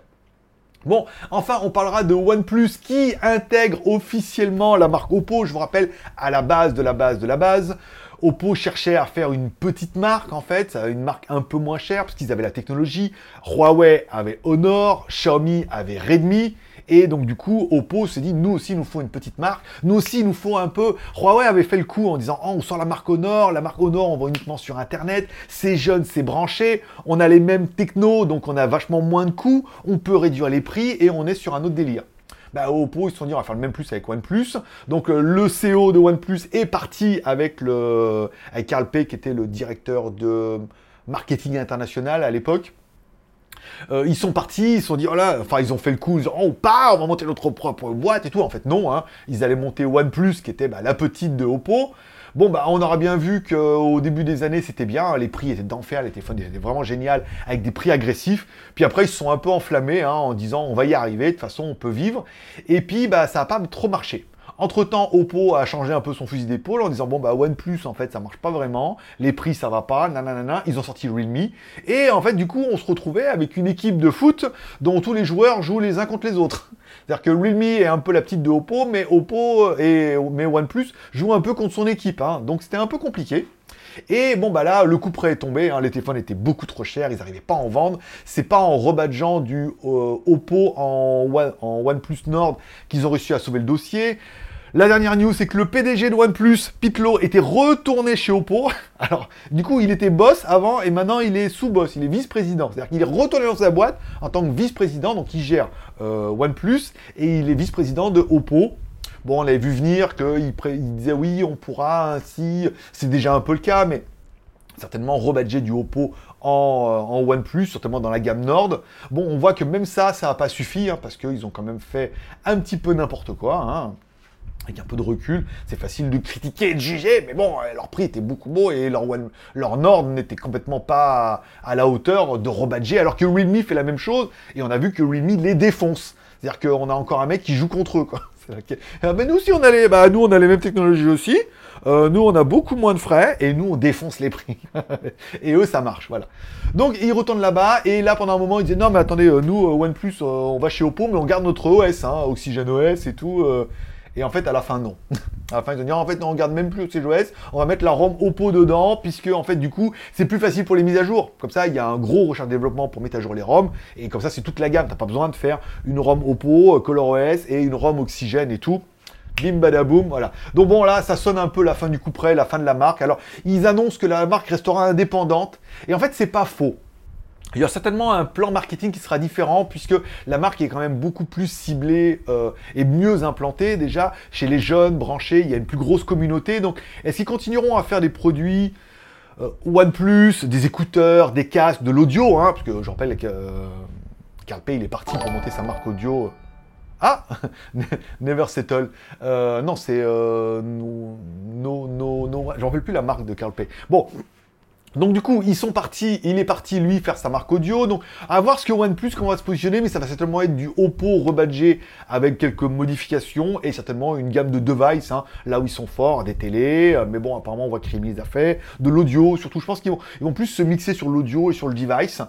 Bon, enfin, on parlera de OnePlus qui intègre officiellement la marque Oppo. Je vous rappelle, à la base de la base de la base, Oppo cherchait à faire une petite marque, en fait, une marque un peu moins chère, parce qu'ils avaient la technologie. Huawei avait Honor, Xiaomi avait Redmi. Et donc du coup, Oppo s'est dit, nous aussi, nous faut une petite marque. Nous aussi, il nous faut un peu... Huawei avait fait le coup en disant, oh, on sort la marque Honor. La marque Honor, on va uniquement sur Internet. C'est jeune, c'est branché. On a les mêmes technos, donc on a vachement moins de coûts. On peut réduire les prix et on est sur un autre délire. Bah, Oppo, ils se sont dit, on va faire le même plus avec OnePlus. Donc, euh, le CEO de OnePlus est parti avec, le, avec Carl Pei, qui était le directeur de marketing international à l'époque. Euh, ils sont partis, ils se sont dit, oh enfin, ils ont fait le coup, ils ont oh, on va monter notre propre boîte et tout. En fait, non, hein. ils allaient monter OnePlus, qui était bah, la petite de Oppo. Bon, bah, on aura bien vu qu'au début des années, c'était bien, les prix étaient d'enfer, les téléphones étaient vraiment génial, avec des prix agressifs. Puis après, ils se sont un peu enflammés hein, en disant, on va y arriver, de toute façon, on peut vivre. Et puis, bah, ça n'a pas trop marché. Entre-temps, Oppo a changé un peu son fusil d'épaule en disant bon bah OnePlus en fait ça marche pas vraiment, les prix ça va pas, nanana, ils ont sorti Realme et en fait du coup on se retrouvait avec une équipe de foot dont tous les joueurs jouent les uns contre les autres. C'est-à-dire que Realme est un peu la petite de Oppo, mais Oppo et mais OnePlus jouent un peu contre son équipe, hein. donc c'était un peu compliqué. Et bon bah là, le coup près est tombé, hein. les téléphones étaient beaucoup trop chers, ils n'arrivaient pas à en vendre. C'est pas en rebadgeant du euh, Oppo en, en OnePlus Nord qu'ils ont réussi à sauver le dossier. La dernière news, c'est que le PDG de OnePlus, Pitlo, était retourné chez Oppo. Alors, du coup, il était boss avant et maintenant il est sous-boss, il est vice-président. C'est-à-dire qu'il est retourné dans sa boîte en tant que vice-président, donc il gère euh, OnePlus et il est vice-président de Oppo. Bon, on avait vu venir qu'il il disait oui, on pourra ainsi, c'est déjà un peu le cas, mais certainement rebadger du Oppo en, euh, OnePlus, certainement dans la gamme Nord. Bon, on voit que même ça, ça n'a pas suffi, hein, parce qu'ils ont quand même fait un petit peu n'importe quoi. Hein avec un peu de recul, c'est facile de critiquer et de juger, mais bon, euh, leur prix était beaucoup beau et leur, one, leur Nord n'était complètement pas à la hauteur de rebadger, alors que Realme fait la même chose, et on a vu que Realme les défonce. C'est-à-dire qu'on a encore un mec qui joue contre eux, quoi. Ah, mais nous aussi, on a les, bah, nous, on a les mêmes technologies aussi. Euh, nous, on a beaucoup moins de frais et nous, on défonce les prix. et eux, ça marche, voilà. Donc, ils retournent là-bas et là, pendant un moment, ils disaient non, mais attendez, euh, nous, OnePlus, on va chez Oppo, mais on garde notre OS, hein, Oxygen OS et tout. Et en fait, à la fin, non. à la fin, ils ont dit, en fait, non, on regarde même plus CJOS, on va mettre la ROM Oppo dedans, puisque, en fait, du coup, c'est plus facile pour les mises à jour. Comme ça, il y a un gros recherche développement pour mettre à jour les ROM, et comme ça, c'est toute la gamme. T'as pas besoin de faire une ROM Oppo, euh, ColorOS et une ROM Oxygène et tout. Bim badaboum, voilà. Donc bon là, ça sonne un peu la fin du coup près, la fin de la marque. Alors, ils annoncent que la marque restera indépendante. Et en fait, c'est pas faux. Il y a certainement un plan marketing qui sera différent puisque la marque est quand même beaucoup plus ciblée euh, et mieux implantée déjà chez les jeunes branchés. Il y a une plus grosse communauté. Donc, est-ce qu'ils continueront à faire des produits euh, OnePlus, des écouteurs, des casques, de l'audio hein, Parce que je rappelle que euh, Carl Pei, il est parti pour monter sa marque audio. Ah Never Settle. non, c'est no, no, no, no, J'en rappelle plus la marque de Carl Pei. Bon, donc du coup, ils sont partis, il est parti lui faire sa marque audio. Donc à voir ce que OnePlus comment va se positionner, mais ça va certainement être du Oppo rebadgé avec quelques modifications et certainement une gamme de devices, hein, là où ils sont forts, des télés. Euh, mais bon, apparemment on voit que Rémi les a fait, de l'audio. Surtout, je pense qu'ils vont, ils vont plus se mixer sur l'audio et sur le device.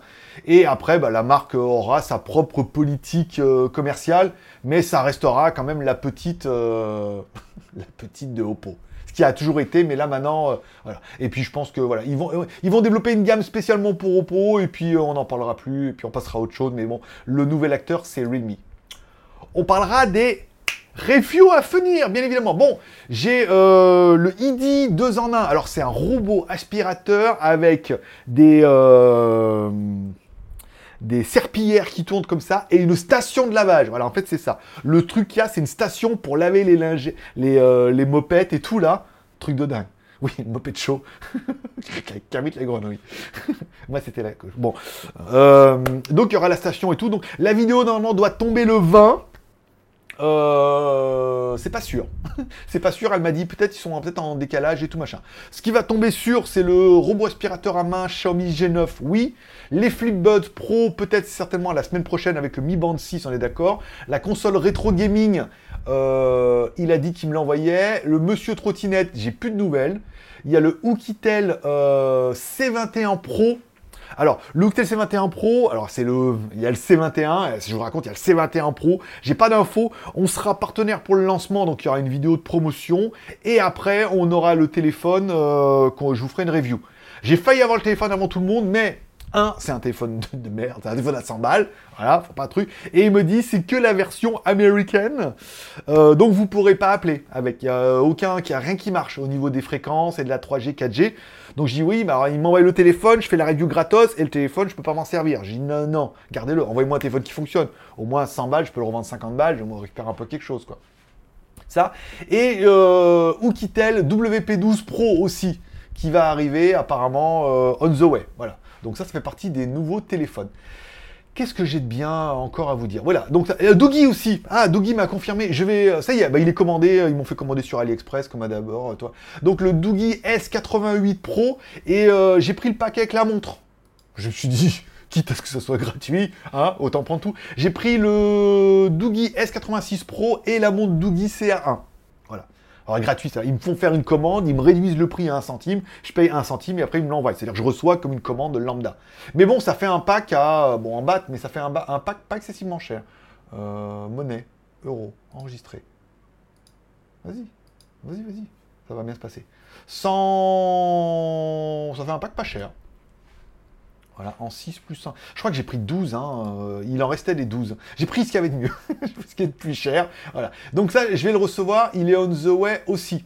Et après, bah, la marque aura sa propre politique euh, commerciale, mais ça restera quand même la petite, euh, la petite de Oppo qui a toujours été, mais là maintenant, euh, voilà. Et puis je pense que voilà, ils vont, euh, ils vont développer une gamme spécialement pour Oppo, et puis euh, on n'en parlera plus, et puis on passera à autre chose. Mais bon, le nouvel acteur, c'est Realme. On parlera des reviews à venir, bien évidemment. Bon, j'ai le ID 2 en 1. Alors c'est un robot aspirateur avec des des serpillères qui tournent comme ça et une station de lavage. Voilà, en fait, c'est ça. Le truc qu'il y a, c'est une station pour laver les linges, les, euh, les mopettes et tout là. Truc de dingue. Oui, une mopette chaud. Kermit la grenouille. Moi, c'était là. Bon. Euh, donc, il y aura la station et tout. Donc, la vidéo, normalement, doit tomber le 20. Euh, c'est pas sûr. c'est pas sûr, elle m'a dit peut-être ils sont peut-être en décalage et tout machin. Ce qui va tomber sûr, c'est le robot aspirateur à main Xiaomi G9, oui. Les Flipbuds Pro, peut-être certainement la semaine prochaine avec le Mi Band 6, on est d'accord. La console rétro gaming, euh, il a dit qu'il me l'envoyait. Le Monsieur Trottinette, j'ai plus de nouvelles. Il y a le Oukitel euh, C21 Pro. Alors, le Oukitel C21 Pro, alors c'est le, il y a le C21, si je vous raconte, il y a le C21 Pro. J'ai pas d'infos. On sera partenaire pour le lancement, donc il y aura une vidéo de promotion. Et après, on aura le téléphone, euh, qu'on- je vous ferai une review. J'ai failli avoir le téléphone avant tout le monde, mais un, c'est un téléphone de, de merde, c'est un téléphone à 100 balles, voilà, faut pas un truc. Et il me dit, c'est que la version américaine, Euh, donc vous pourrez pas appeler avec, il a aucun, qui a rien qui marche au niveau des fréquences et de la 3G, 4G. Donc je dis oui, mais alors il m'envoie le téléphone, je fais la review gratos et le téléphone, je peux pas m'en servir. Je dis non, non, gardez-le, envoyez-moi un téléphone qui fonctionne. Au moins 100 balles, je peux le revendre 50 balles, je me récupère un peu quelque chose, quoi. Ça. Et euh, Oukitel WP12 Pro aussi, qui va arriver apparemment euh, on the way. Voilà. Donc ça, ça fait partie des nouveaux téléphones. Qu'est-ce que j'ai de bien encore à vous dire? Voilà, donc euh, Doogie aussi. Ah, Doogie m'a confirmé. Je vais, euh, ça y est, bah, il est commandé. euh, Ils m'ont fait commander sur AliExpress, comme à d'abord, euh, toi. Donc le Doogie S88 Pro et j'ai pris le paquet avec la montre. Je me suis dit, quitte à ce que ce soit gratuit, hein, autant prendre tout. J'ai pris le Doogie S86 Pro et la montre Doogie CA1. Alors gratuit, ça. Ils me font faire une commande, ils me réduisent le prix à 1 centime, je paye 1 centime et après ils me l'envoient. C'est-à-dire que je reçois comme une commande lambda. Mais bon, ça fait un pack à, bon en baht, mais ça fait un, un pack pas excessivement cher. Euh, monnaie, euro, enregistré. Vas-y, vas-y, vas-y, ça va bien se passer. 100... Ça fait un pack pas cher. Voilà, en 6 plus 1. Je crois que j'ai pris 12, hein, euh, il en restait des 12. J'ai pris ce qu'il y avait de mieux, ce qui est de plus cher. Voilà. Donc ça, je vais le recevoir, il est on the way aussi.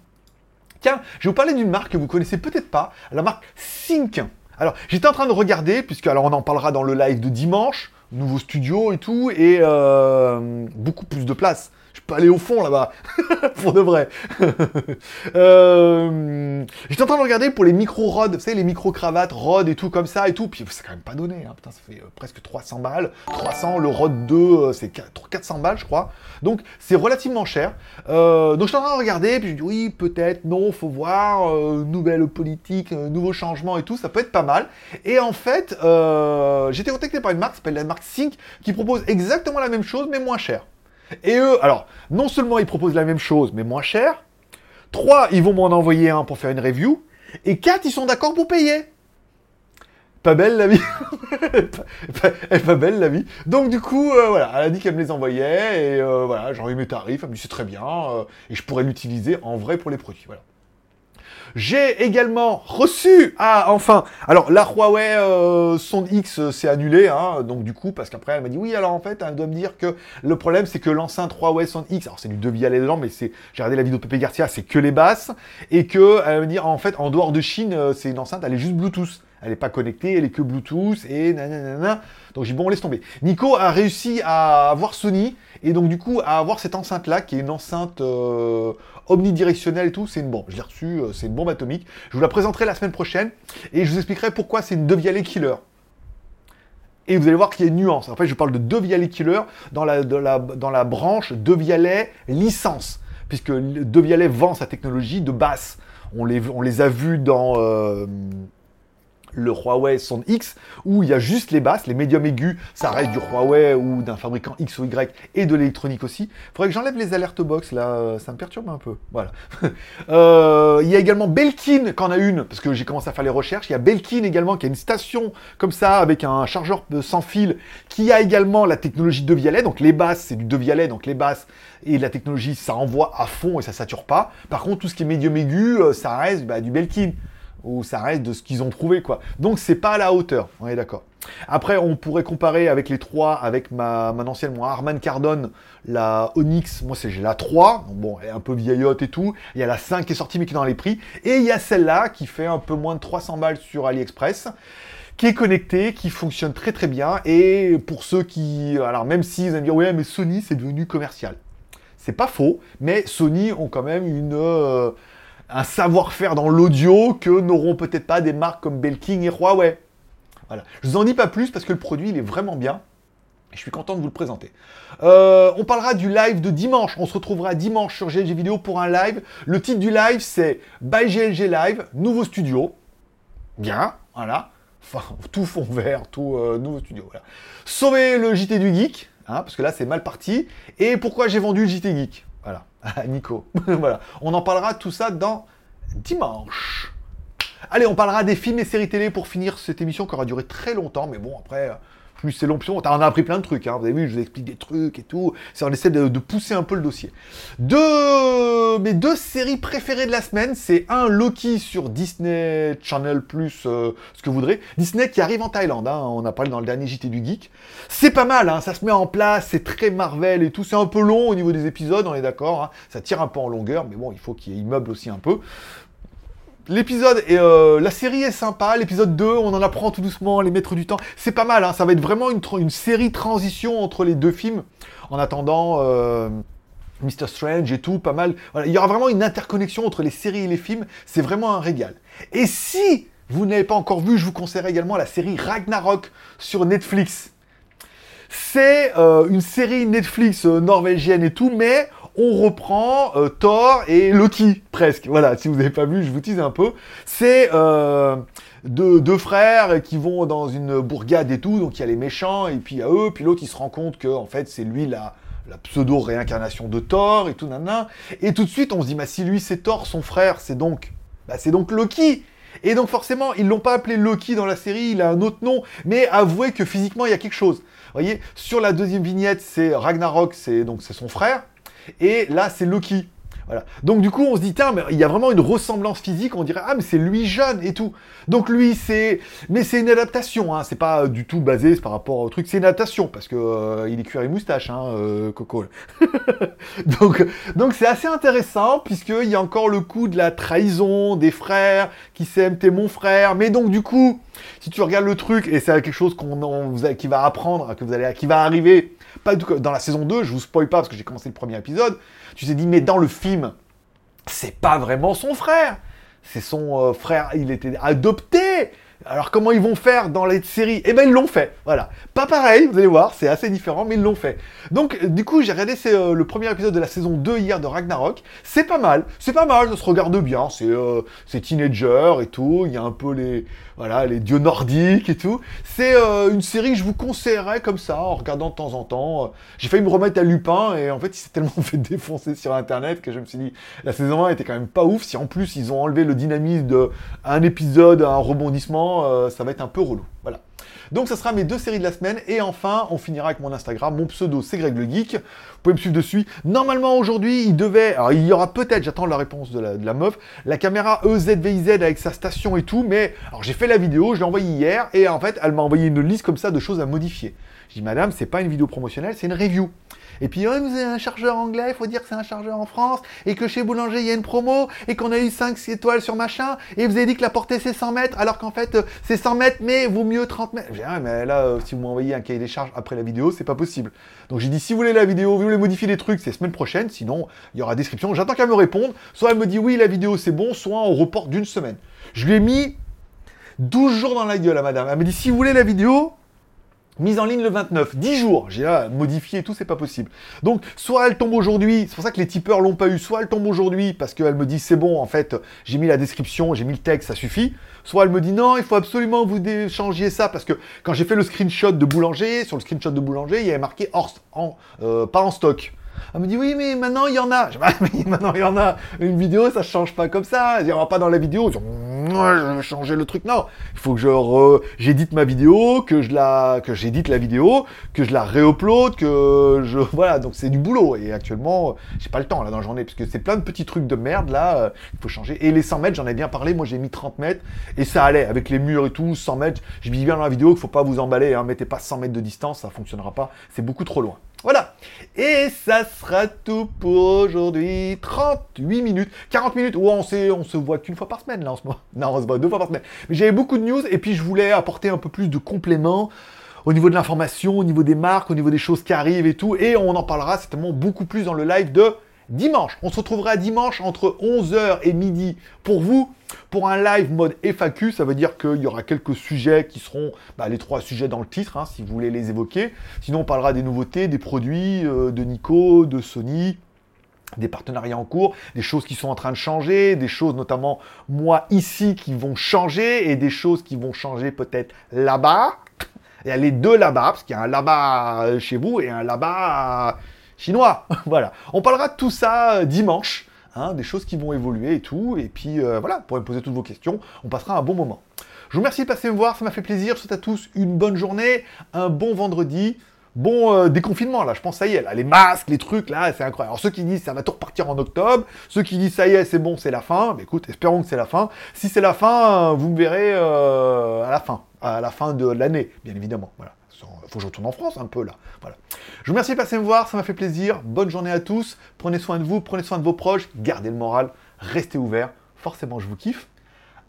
Tiens, je vais vous parler d'une marque que vous connaissez peut-être pas, la marque Sync. Alors, j'étais en train de regarder, puisque alors on en parlera dans le live de dimanche, nouveau studio et tout, et euh, beaucoup plus de place. Je peux aller au fond là-bas, pour de vrai. Euh, J'étais en train de regarder pour les micro-rods, vous savez, les micro-cravates, rods et tout comme ça et tout, puis c'est quand même pas donné, hein. putain, ça fait euh, presque 300 balles. 300, le rod 2, euh, c'est 4 400 balles, je crois. Donc, c'est relativement cher. Euh, donc, je suis en train de regarder, puis je dis oui, peut-être, non, faut voir, nouvelle politique, nouveau changement et tout, ça peut être pas mal. Et en fait, été contacté par une marque qui s'appelle la marque Sync, qui propose exactement la même chose, mais moins cher. Et eux, alors, non seulement ils proposent la même chose, mais moins cher, trois, ils vont m'en envoyer un pour faire une review, et quatre, ils sont d'accord pour payer. Pas belle la vie. pas, belle la vie. Donc du coup, euh, voilà, elle a dit qu'elle me les envoyait, et euh, voilà, j'ai envoyé mes tarifs, elle me dit c'est très bien, euh, et je pourrais l'utiliser en vrai pour les produits. J'ai également reçu, ah enfin, alors la Huawei euh, X euh, s'est annulée, hein, donc du coup, parce qu'après elle m'a dit oui, alors en fait, elle doit me dire que le problème c'est que l'enceinte Huawei Sonde X, alors c'est du devis à dedans, mais c'est, j'ai regardé la vidéo de Pepe Garcia, c'est que les basses, et que elle va me dire en fait, en dehors de Chine, euh, c'est une enceinte, elle est juste Bluetooth. Elle n'est pas connectée, elle est que Bluetooth et nanana. Donc j'ai dit, bon, on laisse tomber. Nico a réussi à avoir Sony et donc du coup à avoir cette enceinte là qui est une enceinte euh, omnidirectionnelle et tout. C'est une bombe. Je l'ai reçue, euh, c'est une bombe atomique. Je vous la présenterai la semaine prochaine et je vous expliquerai pourquoi c'est une Devialet Killer. Et vous allez voir qu'il y a une nuance. En fait, je parle de Devialet Killer dans la, dans la, branche Devialet licence, puisque Devialet vend sa technologie de basse. On les, on les a vus dans euh, le Huawei Sonde X, où il y a juste les basses, les médiums aigus, ça reste du Huawei ou d'un fabricant X ou Y, et de l'électronique aussi. Faudrait que j'enlève les alertes box, là, euh, ça me perturbe un peu. Voilà. Euh, il y a également Belkin, qu'en a une, parce que j'ai commencé à faire les recherches. Il y a Belkin également, qui a une station comme ça, avec un chargeur sans fil, qui a également la technologie de Vialet. Donc les basses, c'est du de Vialet, donc les basses et la technologie, ça envoie à fond et ça sature pas. Par contre, tout ce qui est médium aigu, euh, ça reste bah, du Belkin ou ça reste de ce qu'ils ont trouvé, quoi. Donc c'est pas à la hauteur, on est d'accord. Après, on pourrait comparer avec les trois, avec ma, ma ancienne, moi, Harman Kardon, la Onyx, moi c'est j'ai la 3, donc bon, elle est un peu vieillotte et tout. Il y a la 5 qui est sortie mais qui est dans les prix. Et il y a celle-là qui fait un peu moins de 300 balles sur AliExpress qui est connectée, qui fonctionne très très bien. Et pour ceux qui... Alors même s'ils aiment dire, ouais, mais Sony, c'est devenu commercial. C'est pas faux, mais Sony ont quand même une... euh, un savoir-faire dans l'audio que n'auront peut-être pas des marques comme Belkin et Huawei. Voilà. Je vous en dis pas plus parce que le produit il est vraiment bien. Je suis content de vous le présenter. Euh, on parlera du live de dimanche. On se retrouvera dimanche sur GLG Vidéo pour un live. Le titre du live, c'est By GLG Live, nouveau studio. Bien, voilà. Enfin, tout fond vert, tout euh, nouveau studio. Sauver le JT du Geek, hein, parce que là, c'est mal parti. Et pourquoi j'ai vendu le JT Geek? Nico. voilà. On en parlera tout ça dans dimanche. Allez, on parlera des films et séries télé pour finir cette émission qui aura duré très longtemps, mais bon, après, euh, plus c'est l'option. On a appris plein de trucs, hein. vous avez vu, je vous explique des trucs et tout. On essaie de, pousser un peu le dossier. Deux, mes deux séries préférées de la semaine, c'est un Loki sur Disney Channel plus euh, ce que vous voudrez. Disney qui arrive en Thaïlande, hein. on a parlé dans le dernier JT du Geek. C'est pas mal, hein. ça se met en place, c'est très Marvel et tout. C'est un peu long au niveau des épisodes, on est d'accord. Ça tire un peu en longueur, mais bon, il faut qu'il meuble aussi un peu. L'épisode et euh, la série est sympa. L'épisode 2, on en apprend tout doucement, les maîtres du temps. C'est pas mal, hein. ça va être vraiment une, série transition entre les deux films. En attendant, euh, Mr. Strange et tout, pas mal. Voilà, il y aura vraiment une interconnexion entre les séries et les films. C'est vraiment un régal. Et si vous n'avez pas encore vu, je vous conseillerais également la série Ragnarok sur Netflix. C'est euh, une série Netflix euh, norvégienne et tout, mais on reprend euh, Thor et Loki, presque. Voilà, si vous n'avez pas vu, je vous tease un peu. C'est euh, deux, frères qui vont dans une bourgade et tout, donc il y a les méchants, et puis il y a eux, puis l'autre il se rend compte que en fait c'est lui la, la pseudo-réincarnation de Thor et tout, nanana. Et tout de suite on se dit, bah si lui c'est Thor, son frère c'est donc, bah, c'est donc Loki. Et donc forcément, ils l'ont pas appelé Loki dans la série, il a un autre nom, mais avouez que physiquement il y a quelque chose. Vous voyez, sur la deuxième vignette, c'est Ragnarok, c'est donc c'est son frère, et là c'est Loki. Voilà. Donc du coup, on se dit, tiens, mais il y a vraiment une ressemblance physique, on dirait, ah, mais c'est lui jeune et tout. Donc lui, c'est... Mais c'est une adaptation, hein, c'est pas euh, du tout basé par rapport au truc, c'est une adaptation, parce que euh, il est cuir et moustache, hein, euh, Coco. donc donc c'est assez intéressant, puisqu'il y a encore le coup de la trahison des frères, qui s'aiment, t'es mon frère, mais donc du coup, si tu regardes le truc, et c'est quelque chose qu'on qui va apprendre, que vous allez, qui va arriver, pas du dans la saison 2, je vous spoil pas parce que j'ai commencé le premier épisode, tu t'es dit, mais dans le film, c'est pas vraiment son frère. C'est son euh, frère, il était adopté. Alors comment ils vont faire dans les séries? Eh ben ils l'ont fait, voilà. Pas pareil, vous allez voir, c'est assez différent, mais ils l'ont fait. Donc euh, du coup j'ai regardé euh, le premier épisode de la saison 2 hier de Ragnarok. C'est pas mal, c'est pas mal, ça se regarde bien, c'est euh, teenager et tout, il y a un peu les voilà les dieux nordiques et tout. C'est euh, une série que je vous conseillerais comme ça, en regardant de temps en temps. J'ai failli me remettre à Lupin et en fait il s'est tellement fait défoncer sur internet que je me suis dit la saison 1 était quand même pas ouf. Si en plus ils ont enlevé le dynamisme de un épisode, un rebondissement, euh, ça va être un peu relou. Voilà. Donc ça sera mes deux séries de la semaine et enfin on finira avec mon Instagram, mon pseudo c'est Greg le Geek. Vous pouvez me suivre dessus. Normalement aujourd'hui il devait, alors il y aura peut-être, j'attends la réponse de la, de la meuf, la caméra EZVIZ avec sa station et tout, mais alors j'ai fait la vidéo, je l'ai envoyée hier et en fait elle m'a envoyé une liste comme ça de choses à modifier. Je dis madame c'est pas une vidéo promotionnelle, c'est une review. Et puis, oh, vous avez un chargeur anglais, il faut dire que c'est un chargeur en France, et que chez Boulanger, il y a une promo, et qu'on a eu 5 étoiles sur machin, et vous avez dit que la portée c'est 100 mètres, alors qu'en fait, euh, c'est 100 mètres, mais vaut mieux 30 mètres. J'ai dit, ah, mais là, euh, si vous m'envoyez un cahier des charges après la vidéo, c'est pas possible. Donc j'ai dit, si vous voulez la vidéo, vous voulez modifier les trucs, c'est semaine prochaine, sinon, il y aura description. J'attends qu'elle me réponde. Soit elle me dit, oui, la vidéo c'est bon, soit on reporte d'une semaine. Je lui ai mis 12 jours dans la gueule à madame. Elle me dit, si vous voulez la vidéo, Mise en ligne le 29, 10 jours. J'ai là modifié et tout, c'est pas possible. Donc, soit elle tombe aujourd'hui, c'est pour ça que les tipeurs l'ont pas eu, soit elle tombe aujourd'hui parce qu'elle me dit c'est bon, en fait, j'ai mis la description, j'ai mis le texte, ça suffit. Soit elle me dit non, il faut absolument que vous changiez ça parce que quand j'ai fait le screenshot de boulanger, sur le screenshot de boulanger, il y avait marqué hors, euh, pas en stock. Elle me dit oui, mais maintenant il y en a. Je dis, Ah, mais maintenant il y en a. Une vidéo, ça change pas comme ça. Il y aura pas dans la vidéo. Je je vais changer le truc. Non, il faut que je j'édite ma vidéo, que je la, que j'édite la vidéo, que je la réupload, que je, voilà. Donc c'est du boulot. Et actuellement, j'ai pas le temps là dans la journée parce que c'est plein de petits trucs de merde là. euh, Il faut changer. Et les 100 mètres, j'en ai bien parlé. Moi, j'ai mis 30 mètres et ça allait avec les murs et tout. 100 mètres. Je dis bien dans la vidéo qu'il faut pas vous emballer. Hein, mettez pas 100 mètres de distance, ça fonctionnera pas. C'est beaucoup trop loin. Voilà. Et ça sera tout pour aujourd'hui. 38 minutes. 40 minutes. Ouais, on, s'est- on se voit qu'une fois par semaine, là, en ce moment. Non, on se voit deux fois par semaine. Mais j'avais beaucoup de news et puis je voulais apporter un peu plus de compléments au niveau de l'information, au niveau des marques, au niveau des choses qui arrivent et tout. Et on en parlera certainement beaucoup plus dans le live de dimanche. On se retrouvera dimanche entre 11h et midi pour vous, pour un live mode FAQ. Ça veut dire qu'il y aura quelques sujets qui seront bah, les trois sujets dans le titre, hein, si vous voulez les évoquer. Sinon, on parlera des nouveautés, des produits euh, de Nico, de Sony, des partenariats en cours, des choses qui sont en train de changer, des choses notamment moi ici qui vont changer et des choses qui vont changer peut-être là-bas. Il y a les deux là-bas, parce qu'il y a un là-bas chez vous et un là-bas chinois. voilà. On parlera de tout ça euh, dimanche, hein, des choses qui vont évoluer et tout. Et puis euh, voilà, pour me poser toutes vos questions, on passera un bon moment. Je vous remercie de passer me voir, ça m'a fait plaisir. Je souhaite à tous une bonne journée, un bon vendredi. Bon euh, déconfinement là, je pense ça y est, là, les masques, les trucs là, c'est incroyable. Alors ceux qui disent ça va tout repartir en octobre, ceux qui disent ça y est, c'est bon, c'est la fin, bah, écoute, espérons que c'est la fin. Si c'est la fin, vous me verrez à la fin, à la fin de l'année, bien évidemment. Voilà faut que je retourne en France un peu là. Voilà. Je vous remercie de passer me voir, ça m'a fait plaisir. Bonne journée à tous. Prenez soin de vous, prenez soin de vos proches, gardez le moral, restez ouverts. Forcément, je vous kiffe.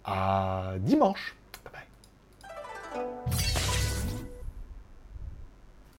À dimanche. Bye bye.